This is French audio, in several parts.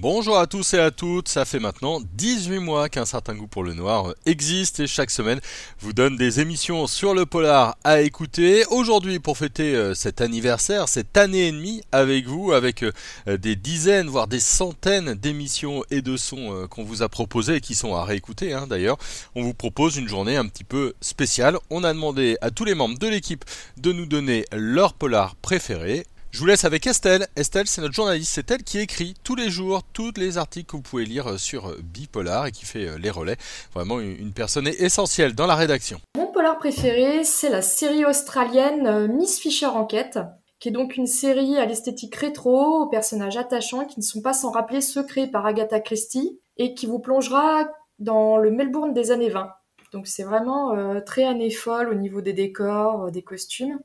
Bonjour à tous et à toutes, ça fait maintenant 18 mois qu'un certain goût pour le noir existe et chaque semaine vous donne des émissions sur le polar à écouter. Aujourd'hui pour fêter euh, cet anniversaire, cette année et demie avec vous, avec euh, des dizaines voire des centaines d'émissions et de sons euh, qu'on vous a proposés et qui sont à réécouter hein, d'ailleurs, on vous propose une journée un petit peu spéciale. On a demandé à tous les membres de l'équipe de nous donner leur polar préféré. Je vous laisse avec Estelle. Estelle, c'est notre journaliste. C'est elle qui écrit tous les jours tous les articles que vous pouvez lire sur Bipolar et qui fait euh, les relais. Vraiment une personne essentielle dans la rédaction. Mon polar préféré, c'est la série australienne euh, Miss Fisher Enquête, qui est donc une série à l'esthétique rétro, aux personnages attachants qui ne sont pas sans rappeler ceux créés par Agatha Christie et qui vous plongera dans le Melbourne des années 20. Donc c'est vraiment euh, très année folle au niveau des décors, des costumes.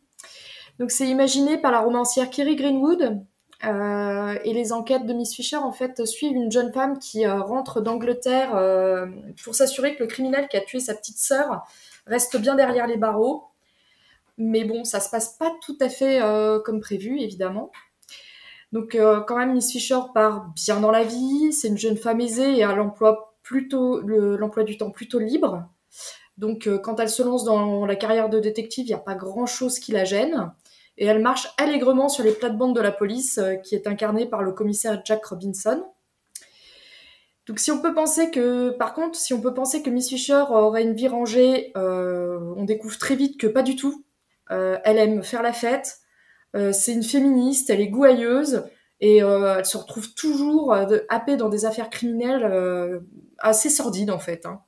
Donc c'est imaginé par la romancière Kerry Greenwood. Euh, et les enquêtes de Miss Fisher en fait suivent une jeune femme qui euh, rentre d'Angleterre euh, pour s'assurer que le criminel qui a tué sa petite sœur reste bien derrière les barreaux. Mais bon, ça se passe pas tout à fait comme prévu, évidemment. Donc quand même, Miss Fisher part bien dans la vie. C'est une jeune femme aisée et a l'emploi plutôt l'emploi du temps plutôt libre. Donc quand elle se lance dans la carrière de détective, il n'y a pas grand chose qui la gêne et elle marche allègrement sur les plates-bandes de la police, euh, qui est incarnée par le commissaire Jack Robinson. Donc si on peut penser que, par contre, si on peut penser que Miss Fisher aurait une vie rangée, euh, on découvre très vite que pas du tout. Euh, elle aime faire la fête, c'est une féministe, elle est gouailleuse, et elle se retrouve toujours happée dans des affaires criminelles assez sordides en fait. Hein.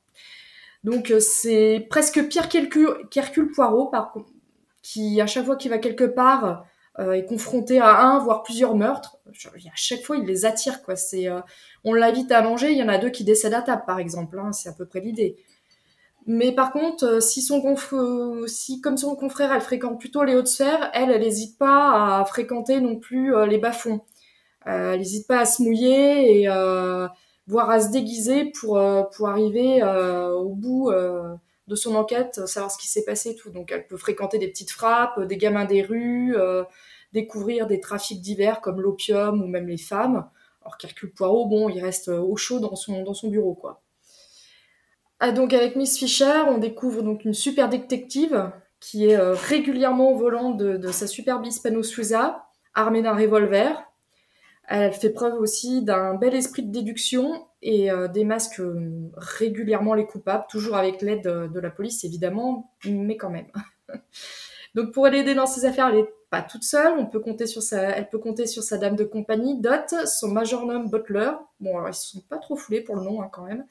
Donc c'est presque pire qu'Hercule Poirot par, qui, à chaque fois qu'il va quelque part, euh, est confronté à un, voire plusieurs meurtres. À chaque fois, il les attire. Euh, on l'invite à manger, il y en a deux qui décèdent à table, par exemple. Hein, c'est à peu près l'idée. Mais par contre, euh, si, comme son confrère, elle fréquente plutôt les hautes sphères, elle, elle n'hésite pas à fréquenter non plus les bas-fonds. elle n'hésite pas à se mouiller et voire à se déguiser pour arriver au bout de son enquête, euh, savoir ce qui s'est passé et tout. Donc elle peut fréquenter des petites frappes, des gamins des rues, euh, découvrir des trafics divers comme l'opium ou même les femmes. Alors qu'Hercule Poirot, bon, il reste euh, au chaud dans son, bureau, quoi. Ah, donc avec Miss Fisher, on découvre donc une super détective qui est régulièrement au volant de, de sa superbe Hispano Suiza, armée d'un revolver. Elle fait preuve aussi d'un bel esprit de déduction et euh, démasque euh, régulièrement les coupables, toujours avec l'aide de, la police évidemment, mais quand même. Donc pour l'aider dans ses affaires, elle n'est pas toute seule. On peut compter sur sa, elle peut compter sur sa dame de compagnie, Dot, son majordome Butler. Bon, alors ils se sont pas trop foulés pour le nom hein, quand même.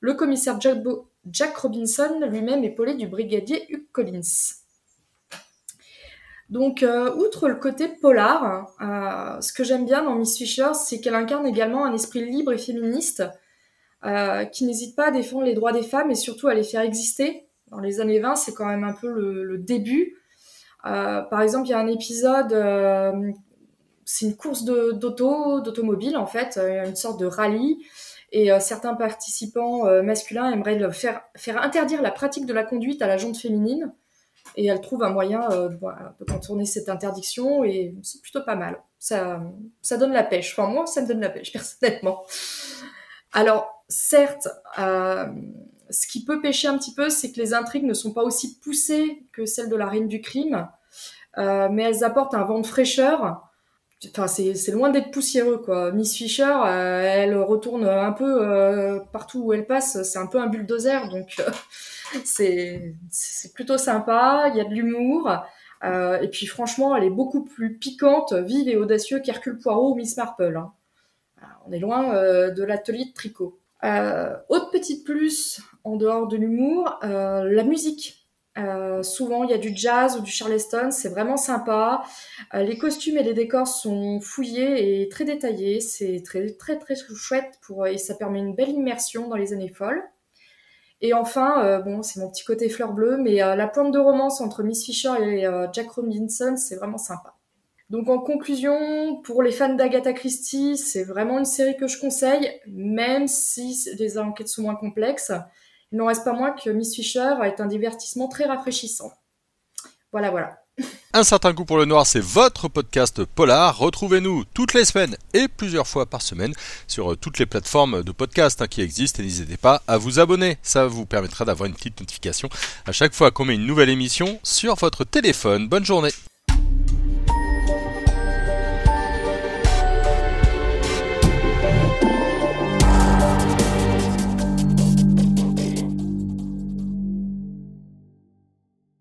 Le commissaire Jack, Jack Robinson lui-même épaulé du brigadier Hugh Collins. Donc, euh, outre le côté polar, euh, ce que j'aime bien dans Miss Fisher, c'est qu'elle incarne également un esprit libre et féministe euh, qui n'hésite pas à défendre les droits des femmes et surtout à les faire exister. Dans les années 20, c'est quand même un peu le, début. par exemple, il y a un épisode, c'est une course d'auto, d'automobile en fait, une sorte de rallye. Et certains participants masculins aimeraient faire, faire interdire la pratique de la conduite à la jante féminine et elle trouve un moyen euh, de, contourner cette interdiction et c'est plutôt pas mal. Ça, ça donne la pêche. Enfin, moi, ça me donne la pêche, personnellement. Alors, certes, euh, ce qui peut pêcher un petit peu, c'est que les intrigues ne sont pas aussi poussées que celles de la reine du crime, euh, mais elles apportent un vent de fraîcheur. Enfin, c'est loin d'être poussiéreux, quoi. Miss Fisher, elle retourne un peu partout où elle passe. C'est un peu un bulldozer, donc c'est plutôt sympa, il y a de l'humour. Euh, et puis franchement, elle est beaucoup plus piquante, vive et audacieuse qu'Hercule Poirot ou Miss Marple. Hein. On est loin euh, de l'atelier de tricot. Euh, autre petite plus, en dehors de l'humour, la musique. Souvent, il y a du jazz ou du charleston, c'est vraiment sympa. les costumes et les décors sont fouillés et très détaillés. C'est très, très, très chouette pour, et ça permet une belle immersion dans les années folles. Et enfin, euh, bon, c'est mon petit côté fleur bleue, mais euh, la pointe de romance entre Miss Fisher et euh, Jack Robinson, c'est vraiment sympa. Donc en conclusion, pour les fans d'Agatha Christie, c'est vraiment une série que je conseille, même si les enquêtes sont moins complexes. Il n'en reste pas moins que Miss Fisher est un divertissement très rafraîchissant. Voilà, voilà. Un certain goût pour le noir, c'est votre podcast polar. Retrouvez-nous toutes les semaines et plusieurs fois par semaine sur euh, toutes les plateformes de podcast hein, qui existent et n'hésitez pas à vous abonner. Ça vous permettra d'avoir une petite notification à chaque fois qu'on met une nouvelle émission sur votre téléphone. Bonne journée.